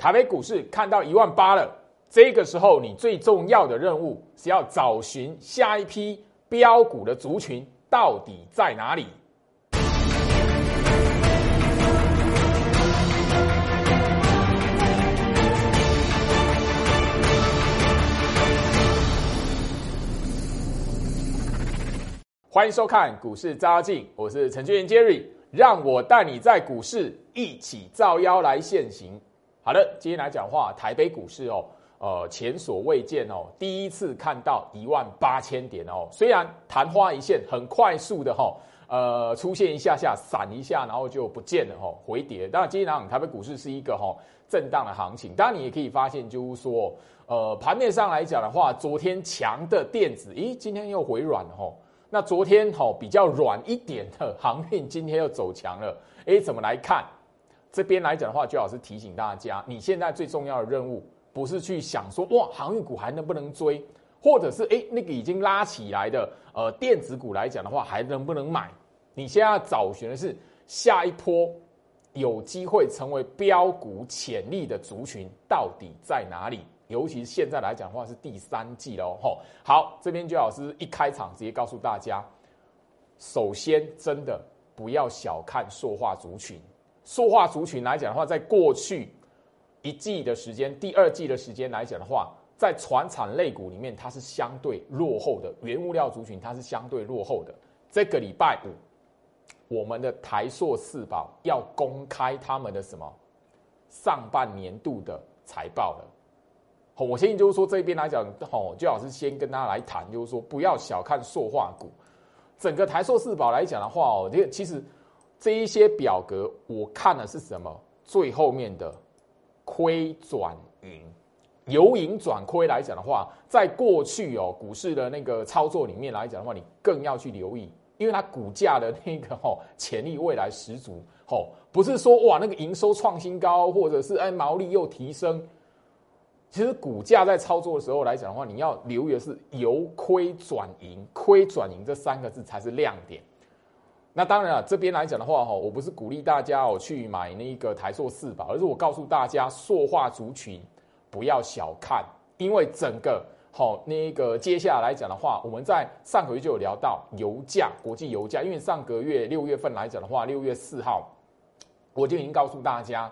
台北股市看到一万八了，这个时候你最重要的任务是要找寻下一批标股的族群到底在哪里。欢迎收看股市扎进，我是程序员 Jerry，让我带你在股市一起造妖来现行。好的，今天来讲话，台北股市哦，呃，前所未见哦，第一次看到一万八千点哦，虽然昙花一现，很快速的哈，呃，出现一下下，闪一下，然后就不见了哈，回跌。当然，今天来讲，台北股市是一个哈震荡的行情。当然，你也可以发现，就是说，呃，盘面上来讲的话，昨天强的电子，咦，今天又回软了哈。那昨天哈比较软一点的航运，今天又走强了。诶，怎么来看？这边来讲的话，最好是提醒大家，你现在最重要的任务不是去想说哇，航运股还能不能追，或者是哎那个已经拉起来的呃电子股来讲的话，还能不能买？你现在要找寻的是下一波有机会成为标股潜力的族群到底在哪里？尤其是现在来讲的话，是第三季喽，吼。好，这边就老师一开场直接告诉大家，首先真的不要小看塑化族群。塑化族群来讲的话，在过去一季的时间，第二季的时间来讲的话，在船产类股里面，它是相对落后的。原物料族群它是相对落后的。这个礼拜五，我们的台塑四宝要公开他们的什么上半年度的财报了。我相信就是说这边来讲，吼，最好是先跟大家来谈，就是说不要小看塑化股。整个台塑四宝来讲的话，哦，这个其实这一些表格我看的是什么？最后面的亏转盈，由盈转亏来讲的话，在过去哦股市的那个操作里面来讲的话，你更要去留意，因为它股价的那个吼潜力未来十足，吼，不是说哇那个营收创新高，或者是哎毛利又提升。其实股价在操作的时候来讲的话，你要留意的是由亏转盈，亏转盈这三个字才是亮点。那当然了，这边来讲的话，哈，我不是鼓励大家哦去买那个台塑四宝，而是我告诉大家，塑化族群不要小看，因为整个好那个接下来讲的话，我们在上个月就有聊到油价，国际油价，因为上个月六月份来讲的话，六月四号我就已经告诉大家。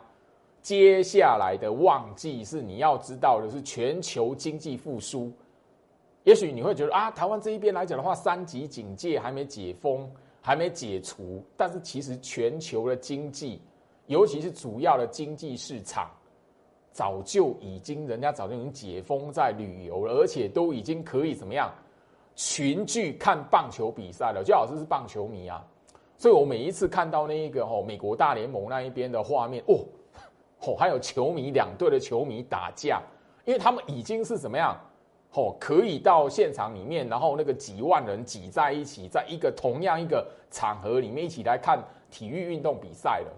接下来的旺季是你要知道的是全球经济复苏。也许你会觉得啊，台湾这一边来讲的话，三级警戒还没解封，还没解除。但是其实全球的经济，尤其是主要的经济市场，早就已经人家早就已经解封在旅游了，而且都已经可以怎么样群聚看棒球比赛了。最好是是棒球迷啊，所以我每一次看到那一个哦美国大联盟那一边的画面哦。哦，还有球迷两队的球迷打架，因为他们已经是怎么样？哦，可以到现场里面，然后那个几万人挤在一起，在一个同样一个场合里面一起来看体育运动比赛了。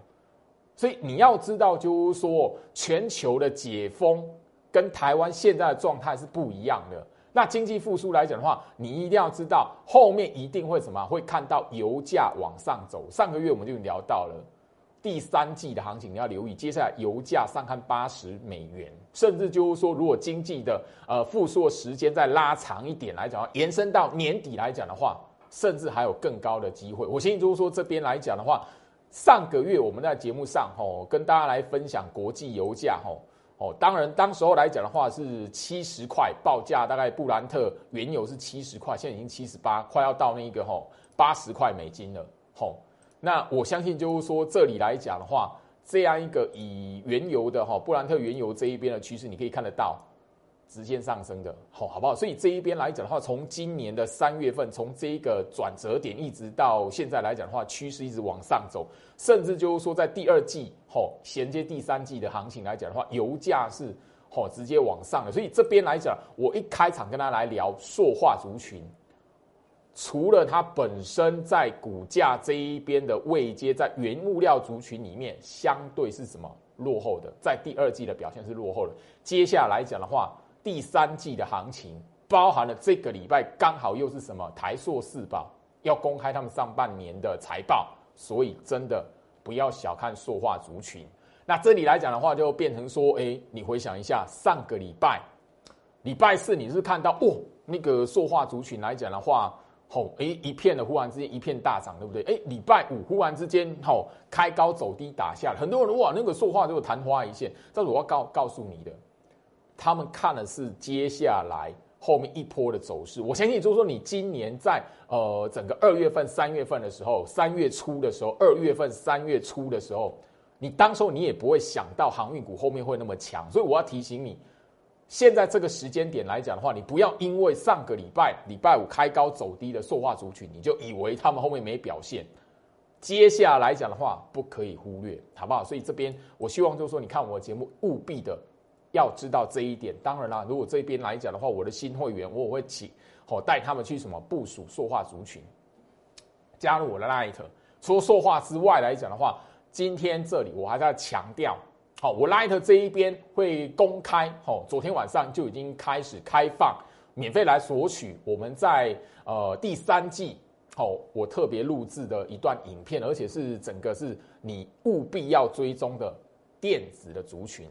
所以你要知道，就是说全球的解封跟台湾现在的状态是不一样的。那经济复苏来讲的话，你一定要知道后面一定会什么？会看到油价往上走。上个月我们就聊到了。第三季的行情你要留意，接下来油价上看八十美元，甚至就是说，如果经济的呃复苏的时间再拉长一点来讲，延伸到年底来讲的话，甚至还有更高的机会。我相信就是说这边来讲的话，上个月我们在节目上吼跟大家来分享国际油价吼哦，当然当时候来讲的话是七十块报价，大概布兰特原油是七十块，现在已经七十八，快要到那个吼八十块美金了吼。那我相信，就是说这里来讲的话，这样一个以原油的哈布兰特原油这一边的趋势，你可以看得到直线上升的，好，好不好？所以这一边来讲的话，从今年的三月份，从这一个转折点一直到现在来讲的话，趋势一直往上走，甚至就是说在第二季吼衔接第三季的行情来讲的话，油价是好直接往上的。所以这边来讲，我一开场跟他来聊塑化族群。除了它本身在股价这一边的位阶，在原物料族群里面相对是什么落后的，在第二季的表现是落后的。接下来讲的话，第三季的行情包含了这个礼拜刚好又是什么台塑四宝要公开他们上半年的财报，所以真的不要小看塑化族群。那这里来讲的话，就变成说，哎，你回想一下，上个礼拜礼拜四你是看到哦，那个塑化族群来讲的话，吼，哎，一片的忽然之间一片大涨，对不对？哎，礼拜五忽然之间，吼，开高走低打下来，很多人哇，那个说话就昙花一现。但是我要告告诉你的，他们看的是接下来。后面一波的走势，我相信就是说，你今年在呃整个二月份、三月份的时候，三月初的时候，二月份、三月初的时候，你当时候你也不会想到航运股后面会那么强，所以我要提醒你，现在这个时间点来讲的话，你不要因为上个礼拜礼拜五开高走低的塑化族群，你就以为他们后面没表现。接下来讲的话，不可以忽略，好不好？所以这边我希望就是说，你看我的节目，务必的。要知道这一点，当然啦，如果这边来讲的话，我的新会员我会请我带他们去什么部署塑化族群，加入我的 Light。除了塑化之外来讲的话，今天这里我还在强调，好，我 Light 这一边会公开，哦，昨天晚上就已经开始开放免费来索取我们在呃第三季，哦，我特别录制的一段影片，而且是整个是你务必要追踪的电子的族群。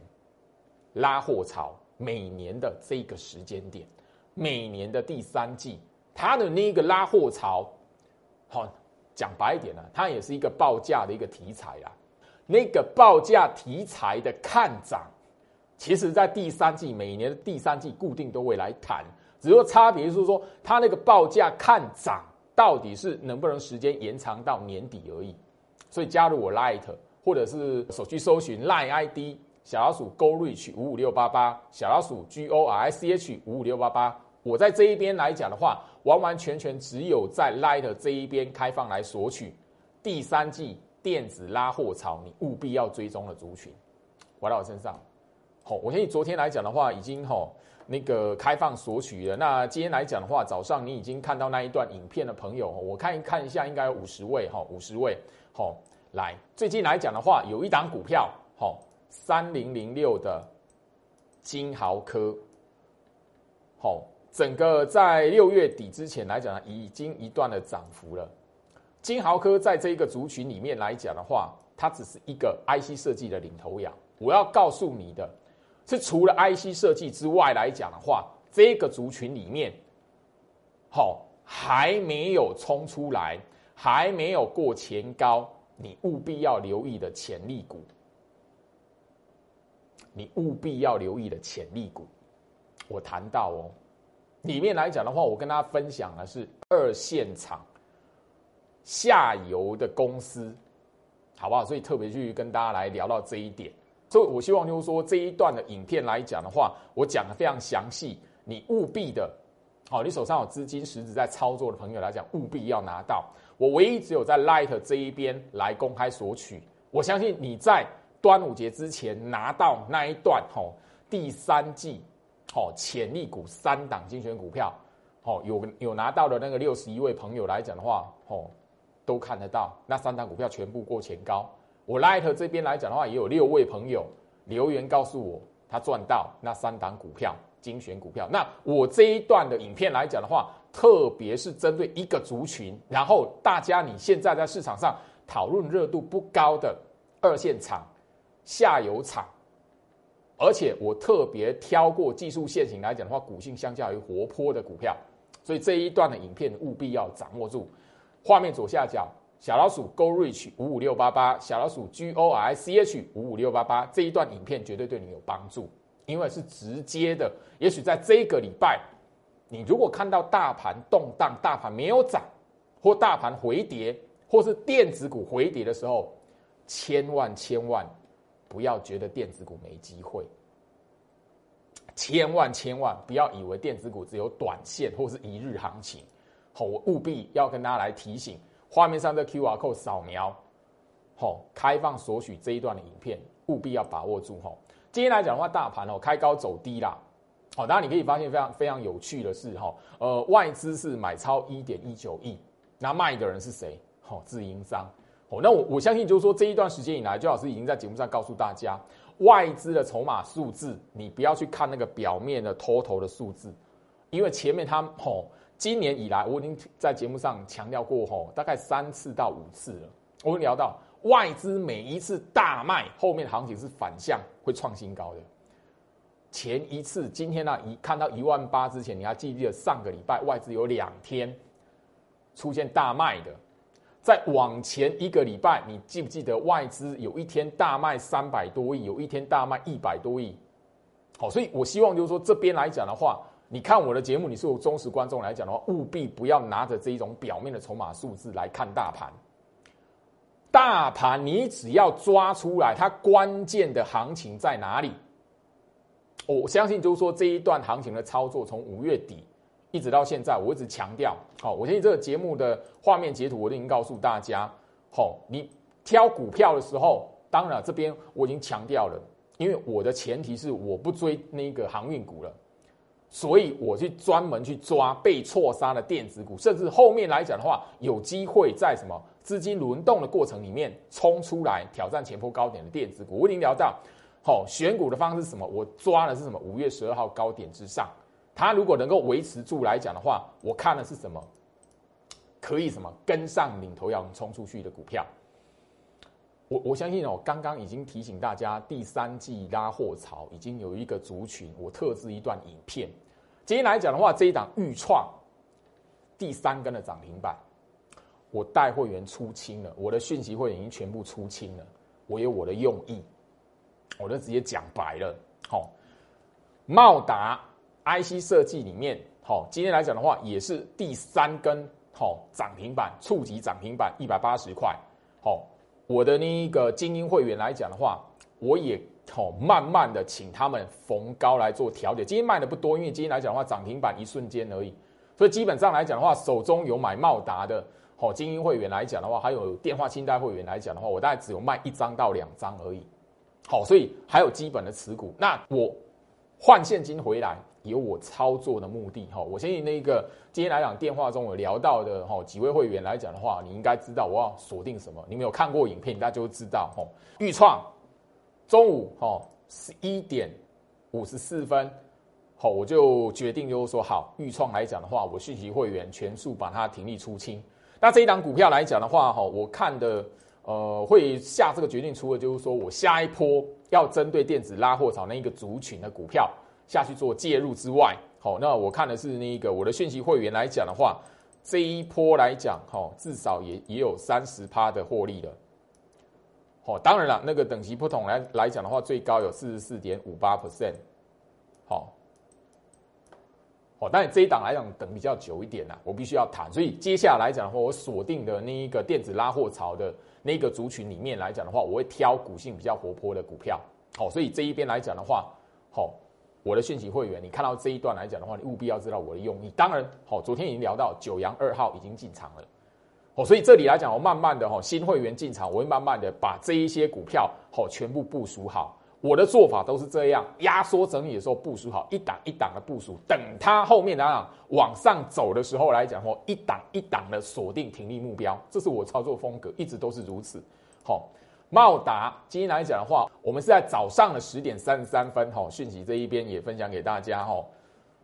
拉货潮每年的这个时间点，每年的第三季，它的那个拉货潮，好讲白一点呢，它也是一个报价的一个题材啦。那个报价题材的看涨，其实在第三季每年的第三季固定都会来谈，只不过差别是说，它那个报价看涨到底是能不能时间延长到年底而已。所以加入我 Light 或者是手机搜寻 Line ID。小老鼠 Go Reach 五五六八八，小老鼠 G O R I C H 五五六八八。我在这一边来讲的话，完完全全只有在 Light 这一边开放来索取第三季电子拉货潮，你务必要追踪的族群，回到我身上。好，我相信昨天来讲的话，已经吼那个开放索取了。那今天来讲的话，早上你已经看到那一段影片的朋友，我看一看一下，应该有五十位哈，五十位。好，来，最近来讲的话，有一档股票，好。三零零六的金豪科，好，整个在六月底之前来讲呢，已经一段的涨幅了。金豪科在这一个族群里面来讲的话，它只是一个 IC 设计的领头羊。我要告诉你的，是除了 IC 设计之外来讲的话，这个族群里面，好还没有冲出来，还没有过前高，你务必要留意的潜力股。你务必要留意的潜力股，我谈到哦，里面来讲的话，我跟大家分享的是二线厂下游的公司，好不好？所以特别去跟大家来聊到这一点。所以我希望就是说这一段的影片来讲的话，我讲的非常详细，你务必的，好，你手上有资金实质在操作的朋友来讲，务必要拿到。我唯一只有在 Light 这一边来公开索取，我相信你在。端午节之前拿到那一段吼，第三季吼潜力股三档精选股票，吼有有拿到的那个六十一位朋友来讲的话，吼都看得到那三档股票全部过前高。我 Light 这边来讲的话，也有六位朋友留言告诉我他赚到那三档股票精选股票。那我这一段的影片来讲的话，特别是针对一个族群，然后大家你现在在市场上讨论热度不高的二线厂。下游厂，而且我特别挑过技术线型来讲的话，股性相较于活泼的股票，所以这一段的影片务必要掌握住。画面左下角小老鼠 Go Reach 五五六八八，小老鼠 G O R I C H 五五六八八，这一段影片绝对对你有帮助，因为是直接的。也许在这个礼拜，你如果看到大盘动荡，大盘没有涨，或大盘回跌，或是电子股回跌的时候，千万千万。不要觉得电子股没机会，千万千万不要以为电子股只有短线或是一日行情。好，我务必要跟大家来提醒，画面上的 Q R code 扫描，好，开放索取这一段的影片，务必要把握住。哈，今天来讲的话，大盘哦开高走低啦。好，当然你可以发现非常非常有趣的是，哈，呃，外资是买超一点一九亿，那卖的人是谁？好，自营商。哦，那我我相信就是说这一段时间以来，周老师已经在节目上告诉大家，外资的筹码数字，你不要去看那个表面的头头的数字，因为前面他吼，今年以来我已经在节目上强调过吼，大概三次到五次了，我们聊到外资每一次大卖，后面的行情是反向会创新高的。前一次今天呢，一看到一万八之前，你还记不记得上个礼拜外资有两天出现大卖的？再往前一个礼拜，你记不记得外资有一天大卖三百多亿，有一天大卖一百多亿？好，所以我希望就是说这边来讲的话，你看我的节目，你是我忠实观众来讲的话，务必不要拿着这一种表面的筹码数字来看大盘。大盘你只要抓出来，它关键的行情在哪里？我相信就是说这一段行情的操作，从五月底一直到现在，我一直强调，好，我相信这个节目的画面截图我都已经告诉大家，好，你挑股票的时候，当然这边我已经强调了，因为我的前提是我不追那个航运股了，所以我去专门去抓被错杀的电子股，甚至后面来讲的话，有机会在什么资金轮动的过程里面冲出来挑战前坡高点的电子股，我已经聊到。好，选股的方式是什么？我抓的是什么？五月十二号高点之上，它如果能够维持住来讲的话，我看的是什么？可以什么跟上领头羊冲出去的股票？我我相信哦，刚刚已经提醒大家，第三季拉货潮已经有一个族群，我特制一段影片。今天来讲的话，这一档预创第三根的涨停板，我带会员出清了，我的讯息会员已经全部出清了，我有我的用意。我就直接讲白了，好，茂达 IC 设计里面，好，今天来讲的话，也是第三根好涨停板，触及涨停板一百八十块，好，我的那个精英会员来讲的话，我也好慢慢的请他们逢高来做调节，今天卖的不多，因为今天来讲的话，涨停板一瞬间而已，所以基本上来讲的话，手中有买茂达的，好精英会员来讲的话，还有电话清单会员来讲的话，我大概只有卖一张到两张而已。好，所以还有基本的持股。那我换现金回来，有我操作的目的。哈，我相信那个今天来讲电话中有聊到的哈几位会员来讲的话，你应该知道我要锁定什么。你们有看过影片，大家就知道。哈，预创中午哈十一点五十四分，好，我就决定就是说，好，预创来讲的话，我讯息会员全数把它停利出清。那这一档股票来讲的话，哈，我看的。呃，会下这个决定，除了就是说我下一波要针对电子拉货潮那一个族群的股票下去做介入之外，好，那我看的是那个我的讯息会员来讲的话，这一波来讲，哈，至少也也有三十趴的获利了。好，当然了，那个等级不同来来讲的话，最高有四十四点五八 percent。好，好，但这一档来讲等比较久一点呐，我必须要谈，所以接下来讲的话，我锁定的那一个电子拉货潮的。那个族群里面来讲的话，我会挑股性比较活泼的股票。好，所以这一边来讲的话，好，我的讯息会员，你看到这一段来讲的话，你务必要知道我的用意。当然，好，昨天已经聊到九阳二号已经进场了。好，所以这里来讲，我慢慢的哈，新会员进场，我会慢慢的把这一些股票好全部部署好。我的做法都是这样，压缩整理的时候部署好，一档一档的部署，等它后面来讲往上走的时候来讲，或一档一档的锁定停利目标，这是我操作风格，一直都是如此。好，茂达今天来讲的话，我们是在早上的十点三十三分，哈，讯息这一边也分享给大家，哈，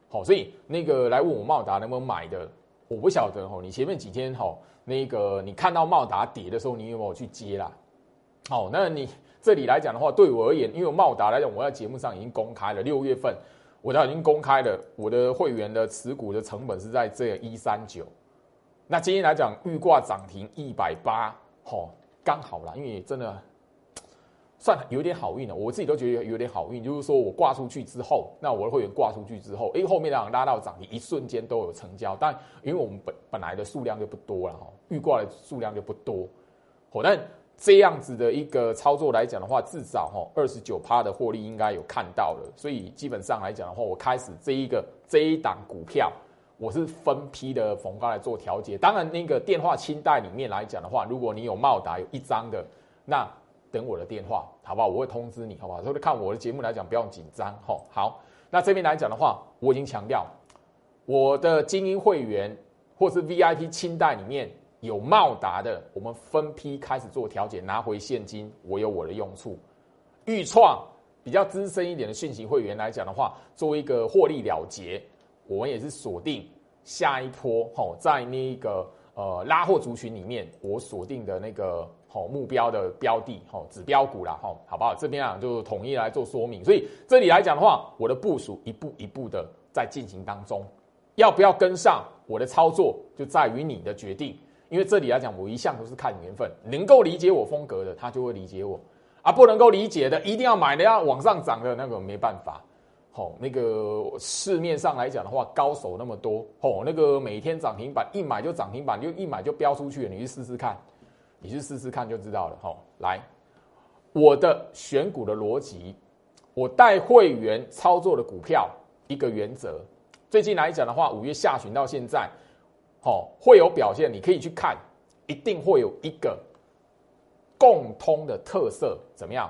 好，所以那个来问我茂达能不能买的，我不晓得，哈，你前面几天，哈，那个你看到茂达跌的时候，你有没有去接啦？好，那你。这里来讲的话，对我而言，因为茂达来讲，我在节目上已经公开了，六月份我都已经公开了我的会员的持股的成本是在这一三九。那今天来讲，预挂涨停一百八，吼，刚好啦，因为真的算有点好运了，我自己都觉得有点好运，就是说我挂出去之后，那我的会员挂出去之后，哎，后面两拉到涨停，一瞬间都有成交，但因为我们本本来的数量就不多了，哈，预挂的数量就不多，好，但。这样子的一个操作来讲的话，至少哈二十九趴的获利应该有看到了，所以基本上来讲的话，我开始这一个这一档股票，我是分批的逢高来做调节。当然，那个电话清代里面来讲的话，如果你有茂达有一张的，那等我的电话，好不好？我会通知你，好不好？所以看我的节目来讲，不要紧张，吼。好，那这边来讲的话，我已经强调，我的精英会员或是 VIP 清代里面。有茂达的，我们分批开始做调节，拿回现金，我有我的用处。预创比较资深一点的讯息会员来讲的话，作为一个获利了结，我们也是锁定下一波。吼，在那个呃拉货族群里面，我锁定的那个好目标的标的，吼指标股啦，吼，好不好？这边啊就统一来做说明。所以这里来讲的话，我的部署一步一步的在进行当中，要不要跟上我的操作，就在于你的决定。因为这里来讲，我一向都是看缘分，能够理解我风格的，他就会理解我；啊，不能够理解的，一定要买的要往上涨的那个没办法。哦，那个市面上来讲的话，高手那么多，哦，那个每天涨停板一买就涨停板，就一买就飙出去了，你去试试看，你去试试看就知道了。好，来，我的选股的逻辑，我带会员操作的股票一个原则，最近来讲的话，五月下旬到现在。哦，会有表现，你可以去看，一定会有一个共通的特色，怎么样？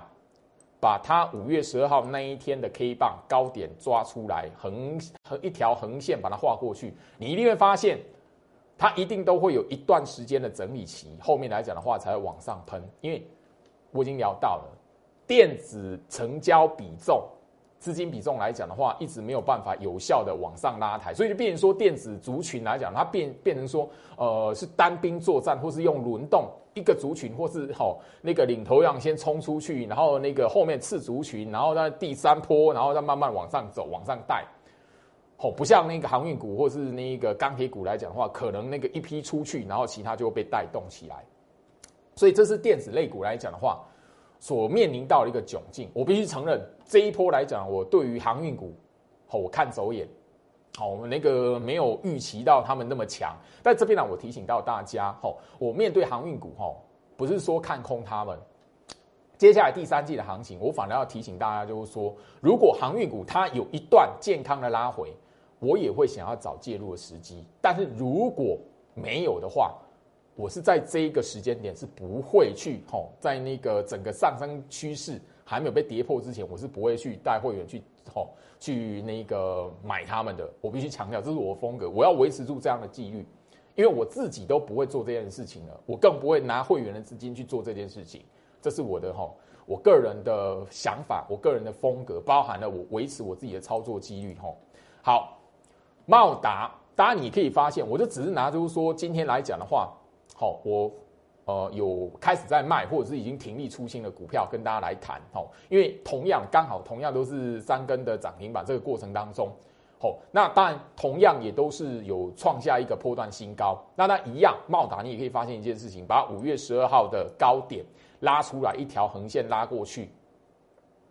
把它五月十二号那一天的 K 棒高点抓出来，横横一条横线把它画过去，你一定会发现，它一定都会有一段时间的整理期，后面来讲的话才会往上喷，因为我已经聊到了电子成交比重。资金比重来讲的话，一直没有办法有效的往上拉抬，所以就变成说电子族群来讲，它变变成说，呃，是单兵作战，或是用轮动一个族群，或是好那个领头羊先冲出去，然后那个后面次族群，然后在第三波，然后再慢慢往上走，往上带。好，不像那个航运股或是那个钢铁股来讲的话，可能那个一批出去，然后其他就会被带动起来。所以这是电子类股来讲的话。所面临到的一个窘境，我必须承认，这一波来讲，我对于航运股，好，我看走眼，好，我们那个没有预期到他们那么强。但这边呢，我提醒到大家，吼，我面对航运股，哈，不是说看空他们。接下来第三季的行情，我反而要提醒大家，就是说，如果航运股它有一段健康的拉回，我也会想要找介入的时机。但是如果没有的话，我是在这一个时间点是不会去吼，在那个整个上升趋势还没有被跌破之前，我是不会去带会员去吼去那个买他们的。我必须强调，这是我的风格，我要维持住这样的纪律，因为我自己都不会做这件事情了，我更不会拿会员的资金去做这件事情。这是我的吼，我个人的想法，我个人的风格，包含了我维持我自己的操作纪律吼。好，茂达，当然你可以发现，我就只是拿出说今天来讲的话。好，我呃有开始在卖，或者是已经停利出新的股票，跟大家来谈。好，因为同样刚好同样都是三根的涨停板，这个过程当中，好，那当然同样也都是有创下一个波段新高。那那一样，茂达你也可以发现一件事情，把五月十二号的高点拉出来一条横线拉过去，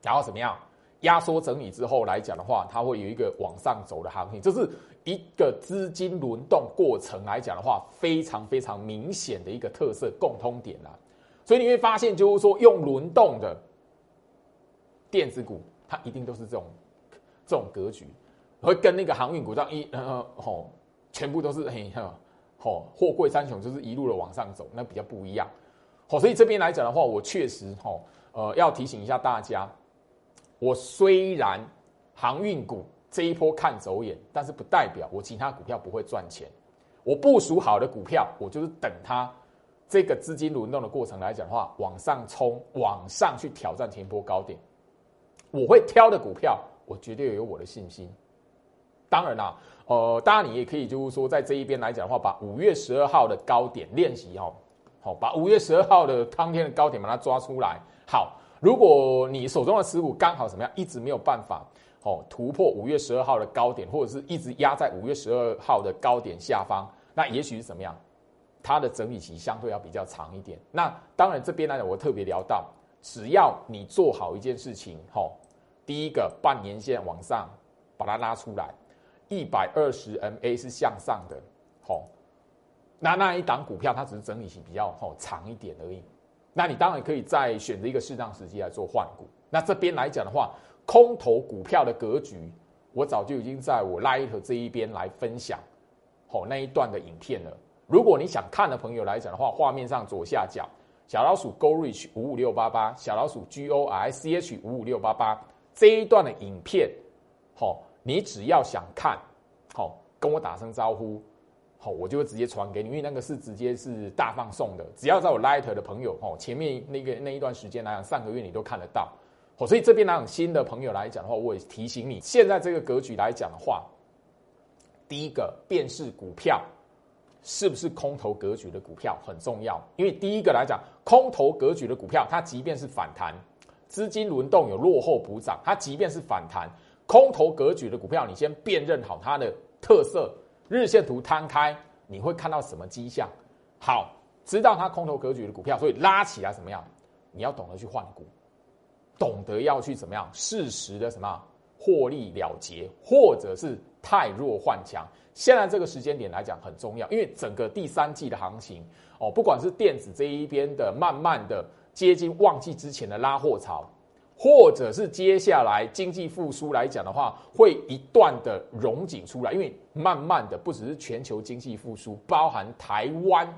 然后怎么样？压缩整理之后来讲的话，它会有一个往上走的行情，这是一个资金轮动过程来讲的话，非常非常明显的一个特色共通点啦。所以你会发现，就是说用轮动的电子股，它一定都是这种这种格局，会跟那个航运股这样一呃吼，全部都是嘿哈吼货柜三雄，就是一路的往上走，那比较不一样。好，所以这边来讲的话，我确实吼呃要提醒一下大家。我虽然航运股这一波看走眼，但是不代表我其他股票不会赚钱。我部署好的股票，我就是等它这个资金轮动的过程来讲的话，往上冲，往上去挑战前波高点。我会挑的股票，我绝对有我的信心。当然啦，呃，当然你也可以就是说，在这一边来讲的话，把五月十二号的高点练习哦，好，把五月十二号的当天的高点把它抓出来，好。如果你手中的持股刚好怎么样，一直没有办法哦突破五月十二号的高点，或者是一直压在五月十二号的高点下方，那也许是怎么样？它的整理期相对要比较长一点。那当然这边呢，我特别聊到，只要你做好一件事情，吼，第一个半年线往上把它拉出来，一百二十 MA 是向上的，吼，那那一档股票它只是整理期比较哦长一点而已。那你当然可以再选择一个适当时机来做换股。那这边来讲的话，空头股票的格局，我早就已经在我 Light 这一边来分享，好那一段的影片了。如果你想看的朋友来讲的话，画面上左下角小老鼠 Go Reach 五五六八八，小老鼠 G O R C H 五五六八八这一段的影片，好，你只要想看，好跟我打声招呼。我就会直接传给你，因为那个是直接是大放送的。只要在我 Lighter 的朋友，哦，前面那个那一段时间来讲，上个月你都看得到。哦，所以这边来讲，新的朋友来讲的话，我也提醒你，现在这个格局来讲的话，第一个便是股票是不是空头格局的股票很重要，因为第一个来讲，空头格局的股票，它即便是反弹，资金轮动有落后补涨，它即便是反弹，空头格局的股票，你先辨认好它的特色，日线图摊开，你会看到什么迹象？好，知道它空头格局的股票，所以拉起来怎么样？你要懂得去换股，懂得要去怎么样适时的什么获利了结，或者是太弱换强。现在这个时间点来讲很重要，因为整个第三季的行情哦，不管是电子这一边的慢慢的接近旺季之前的拉货潮，或者是接下来经济复苏来讲的话，会一段的融景出来，因为慢慢的不只是全球经济复苏，包含台湾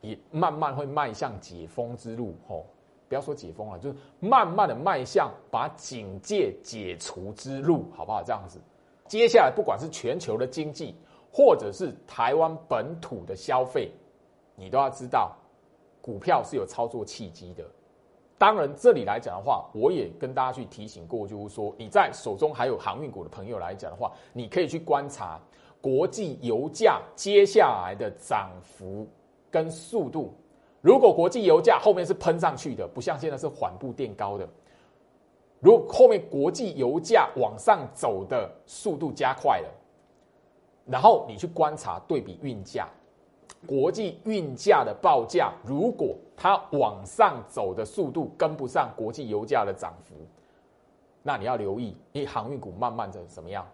也慢慢会迈向解封之路哦。不要说解封了，就是慢慢的迈向把警戒解除之路，好不好？这样子。接下来，不管是全球的经济，或者是台湾本土的消费，你都要知道，股票是有操作契机的。当然，这里来讲的话，我也跟大家去提醒过，就是说，你在手中还有航运股的朋友来讲的话，你可以去观察国际油价接下来的涨幅跟速度。如果国际油价后面是喷上去的，不像现在是缓步垫高的。如果后面国际油价往上走的速度加快了，然后你去观察对比运价，国际运价的报价，如果它往上走的速度跟不上国际油价的涨幅，那你要留意，因为航运股慢慢的怎么样？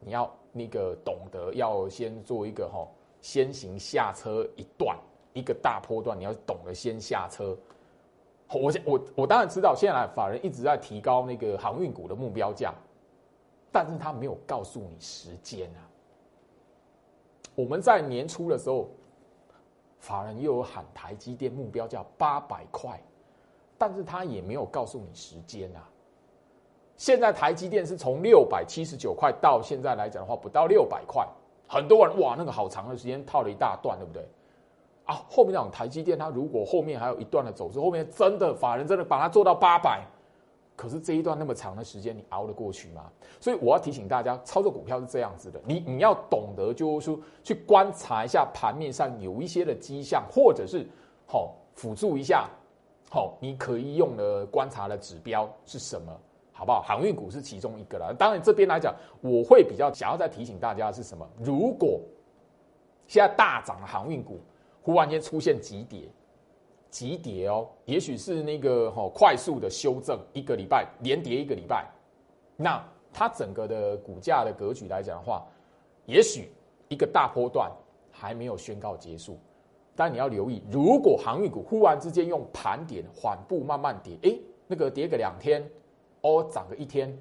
你要那个懂得要先做一个哈，先行下车一段，一个大波段，你要懂得先下车。我我我当然知道，现在法人一直在提高那个航运股的目标价，但是他没有告诉你时间啊。我们在年初的时候，法人又有喊台积电目标价八百块，但是他也没有告诉你时间啊。现在台积电是从六百七十九块到现在来讲的话，不到六百块，很多人哇，那个好长的时间套了一大段，对不对？啊，后面那种台积电，它如果后面还有一段的走势，后面真的法人真的把它做到八百，可是这一段那么长的时间，你熬得过去吗？所以我要提醒大家，操作股票是这样子的，你你要懂得就是说去观察一下盘面上有一些的迹象，或者是好辅助一下，好你可以用的观察的指标是什么，好不好？航运股是其中一个了。当然这边来讲，我会比较想要再提醒大家是什么？如果现在大涨的航运股。忽然间出现急跌，急跌哦，也许是那个哈快速的修正，一个礼拜连跌一个礼拜，那它整个的股价的格局来讲的话，也许一个大波段还没有宣告结束，但你要留意，如果航运股忽然之间用盘点缓步慢慢跌，哎，那个跌个两天，哦涨个一天，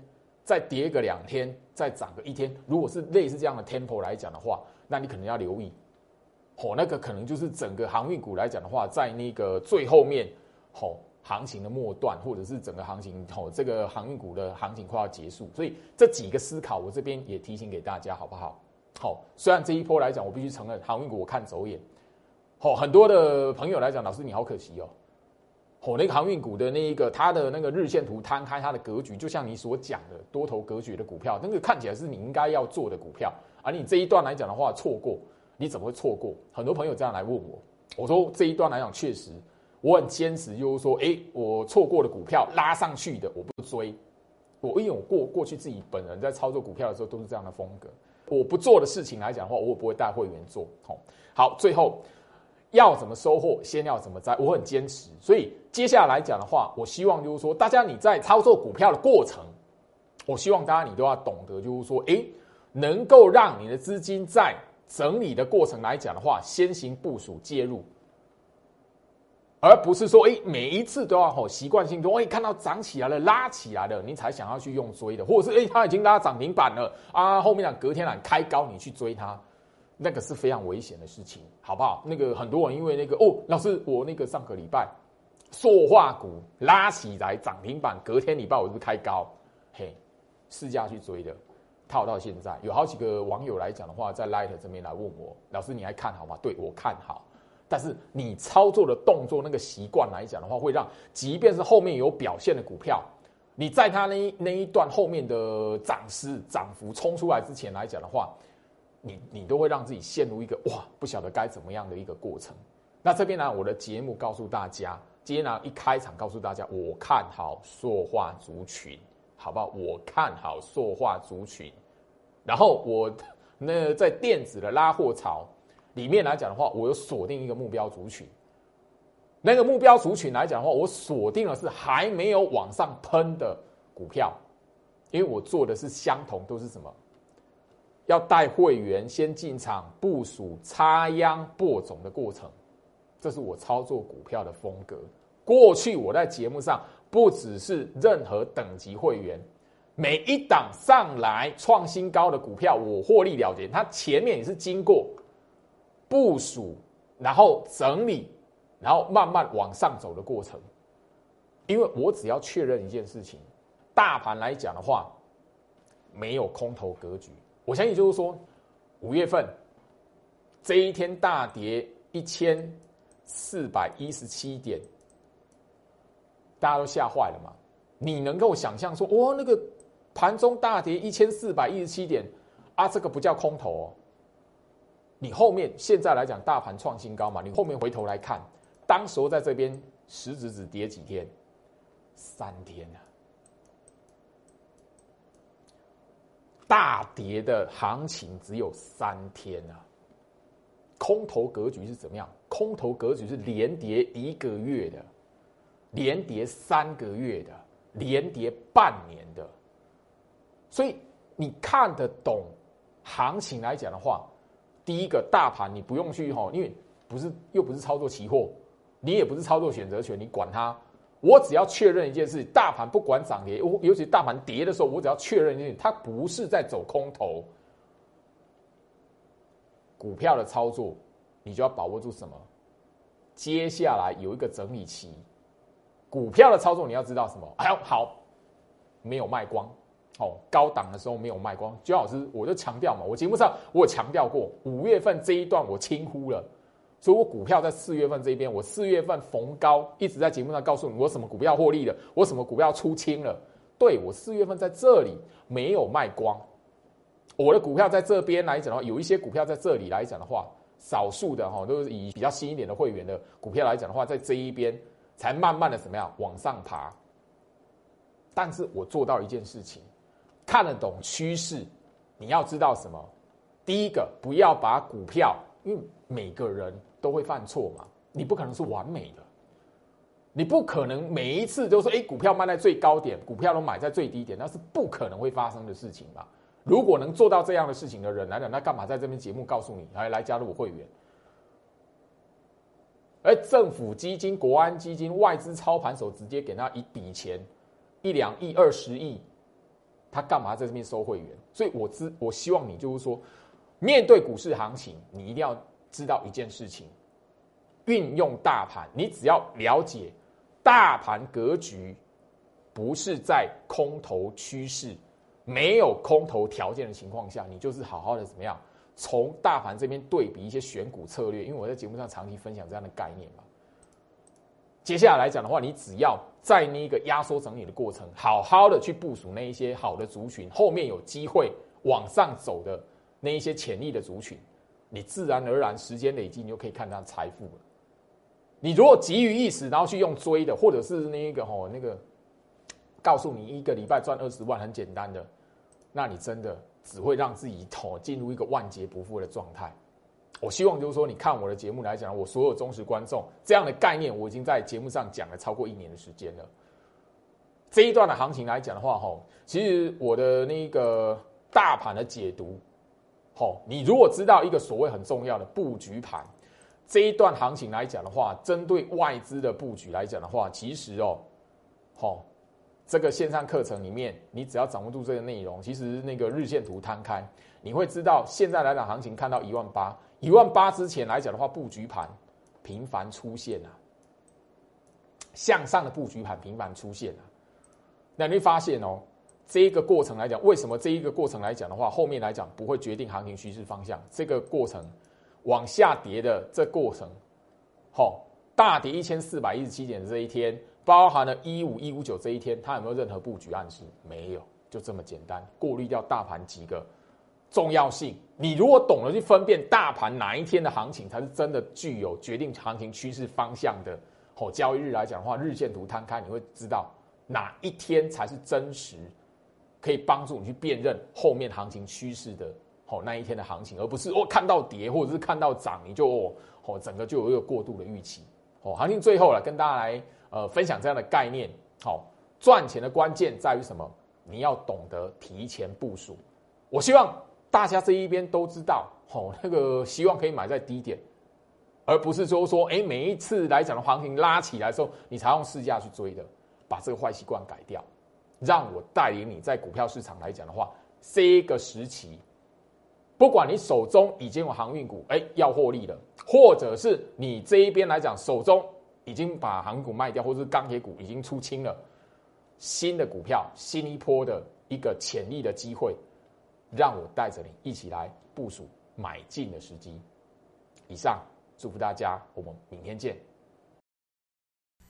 再跌个两天，再涨个一天，如果是类似这样的 tempo 来讲的话，那你可能要留意。哦，那个可能就是整个航运股来讲的话，在那个最后面，哦，行情的末段，或者是整个行情，哦，这个航运股的行情快要结束，所以这几个思考，我这边也提醒给大家，好不好？好，虽然这一波来讲，我必须承认航运股我看走眼，哦，很多的朋友来讲，老师你好可惜哦，哦，那个航运股的那一个它的那个日线图摊开它的格局，就像你所讲的多头格局的股票，那个看起来是你应该要做的股票，而你这一段来讲的话，错过。你怎么会错过？很多朋友这样来问我，我说这一段来讲，确实我很坚持，就是说，哎，我错过的股票拉上去的，我不追。我因为我过过去自己本人在操作股票的时候都是这样的风格。我不做的事情来讲的话，我也不会带会员做。好，好，最后要怎么收获，先要怎么栽，我很坚持。所以接下来讲的话，我希望就是说，大家你在操作股票的过程，我希望大家你都要懂得，就是说，哎，能够让你的资金在。整理的过程来讲的话，先行部署介入，而不是说，哎，每一次都要吼习惯性中，哎，看到涨起来了、拉起来了，你才想要去用追的，或者是哎，它已经拉涨停板了啊，后面讲隔天来开高，你去追它，那个是非常危险的事情，好不好？那个很多人因为那个哦，老师，我那个上个礼拜塑化股拉起来涨停板，隔天礼拜我是不是开高？嘿，试驾去追的。套到现在，有好几个网友来讲的话，在 Light 这边来问我，老师你还看好吗？对我看好，但是你操作的动作那个习惯来讲的话，会让即便是后面有表现的股票，你在它那那一段后面的涨势涨幅冲出来之前来讲的话，你你都会让自己陷入一个哇，不晓得该怎么样的一个过程。那这边呢，我的节目告诉大家，今天呢一开场告诉大家，我看好塑化族群，好不好？我看好塑化族群。然后我那在电子的拉货潮里面来讲的话，我有锁定一个目标族群。那个目标族群来讲的话，我锁定的是还没有往上喷的股票，因为我做的是相同，都是什么？要带会员先进场部署插秧播种的过程，这是我操作股票的风格。过去我在节目上不只是任何等级会员，每一档上来创新高的股票，我获利了结，它前面也是经过部署，然后整理，然后慢慢往上走的过程。因为我只要确认一件事情，大盘来讲的话，没有空头格局。我相信就是说，五月份这一天大跌一千四百一十七点，大家都吓坏了嘛？你能够想象说，哇，那个盘中大跌一千四百一十七点啊，这个不叫空头哦。你后面现在来讲，大盘创新高嘛？你后面回头来看，当时候在这边实质只跌几天，三天啊。大跌的行情只有三天啊！空头格局是怎么样？空头格局是连跌一个月的，连跌三个月的，连跌半年的。所以你看得懂行情来讲的话，第一个大盘你不用去哈，因为不是又不是操作期货，你也不是操作选择权，你管它。我只要确认一件事，大盘不管涨跌，我尤其大盘跌的时候，我只要确认一件，它不是在走空头。股票的操作，你就要把握住什么？接下来有一个整理期，股票的操作你要知道什么？哎呦，好，没有卖光，哦，高档的时候没有卖光。姜老师，我就强调嘛，我节目上我有强调过，五月份这一段我轻忽了。所以，我股票在四月份这边，我四月份逢高一直在节目上告诉你，我什么股票获利了，我什么股票出清了。对我四月份在这里没有卖光，我的股票在这边来讲的话，有一些股票在这里来讲的话，少数的哈都是以比较新一点的会员的股票来讲的话，在这一边才慢慢的怎么样往上爬。但是我做到一件事情，看得懂趋势，你要知道什么？第一个，不要把股票，因为每个人。都会犯错嘛？你不可能是完美的，你不可能每一次都说，哎，股票卖在最高点，股票都买在最低点，那是不可能会发生的事情嘛。如果能做到这样的事情的人来讲，那干嘛在这边节目告诉你，来来加入我会员？而政府基金、国安基金、外资操盘手直接给他一笔钱，一两亿、二十亿，他干嘛在这边收会员？所以我知，我希望你就是说，面对股市行情，你一定要。知道一件事情，运用大盘，你只要了解大盘格局，不是在空头趋势、没有空头条件的情况下，你就是好好的怎么样，从大盘这边对比一些选股策略。因为我在节目上长期分享这样的概念嘛。接下来来讲的话，你只要在那个压缩整理的过程，好好的去部署那一些好的族群，后面有机会往上走的那一些潜力的族群。你自然而然时间累积，你就可以看到财富了。你如果急于一时，然后去用追的，或者是那一个吼那个，告诉你一个礼拜赚二十万很简单的，那你真的只会让自己头进入一个万劫不复的状态。我希望就是说，你看我的节目来讲，我所有忠实观众这样的概念，我已经在节目上讲了超过一年的时间了。这一段的行情来讲的话，吼，其实我的那个大盘的解读。好，你如果知道一个所谓很重要的布局盘，这一段行情来讲的话，针对外资的布局来讲的话，其实哦，好，这个线上课程里面，你只要掌握住这个内容，其实那个日线图摊开，你会知道现在来讲行情看到一万八，一万八之前来讲的话，布局盘频繁出现啊，向上的布局盘频繁出现啊，那你会发现哦。这一个过程来讲，为什么这一个过程来讲的话，后面来讲不会决定行情趋势方向？这个过程往下跌的这过程，好，大跌一千四百一十七点的这一天，包含了一五一五九这一天，它有没有任何布局暗示？没有，就这么简单。过滤掉大盘几个重要性。你如果懂得去分辨大盘哪一天的行情才是真的具有决定行情趋势方向的，哦，交易日来讲的话，日线图摊开，你会知道哪一天才是真实，可以帮助你去辨认后面行情趋势的，哦，那一天的行情，而不是哦看到跌或者是看到涨你就哦哦整个就有一个过度的预期，哦，行情最后了，跟大家来呃分享这样的概念，好，赚钱的关键在于什么？你要懂得提前部署。我希望。大家这一边都知道，哦，那个希望可以买在低点，而不是说说，哎，每一次来讲的行情拉起来的时候，你才用市价去追的，把这个坏习惯改掉，让我带领你在股票市场来讲的话，这个时期，不管你手中已经有航运股，哎，要获利了，或者是你这一边来讲手中已经把航股卖掉，或者是钢铁股已经出清了，新的股票，新一波的一个潜力的机会。让我带着你一起来部署买进的时机。以上，祝福大家，我们明天见。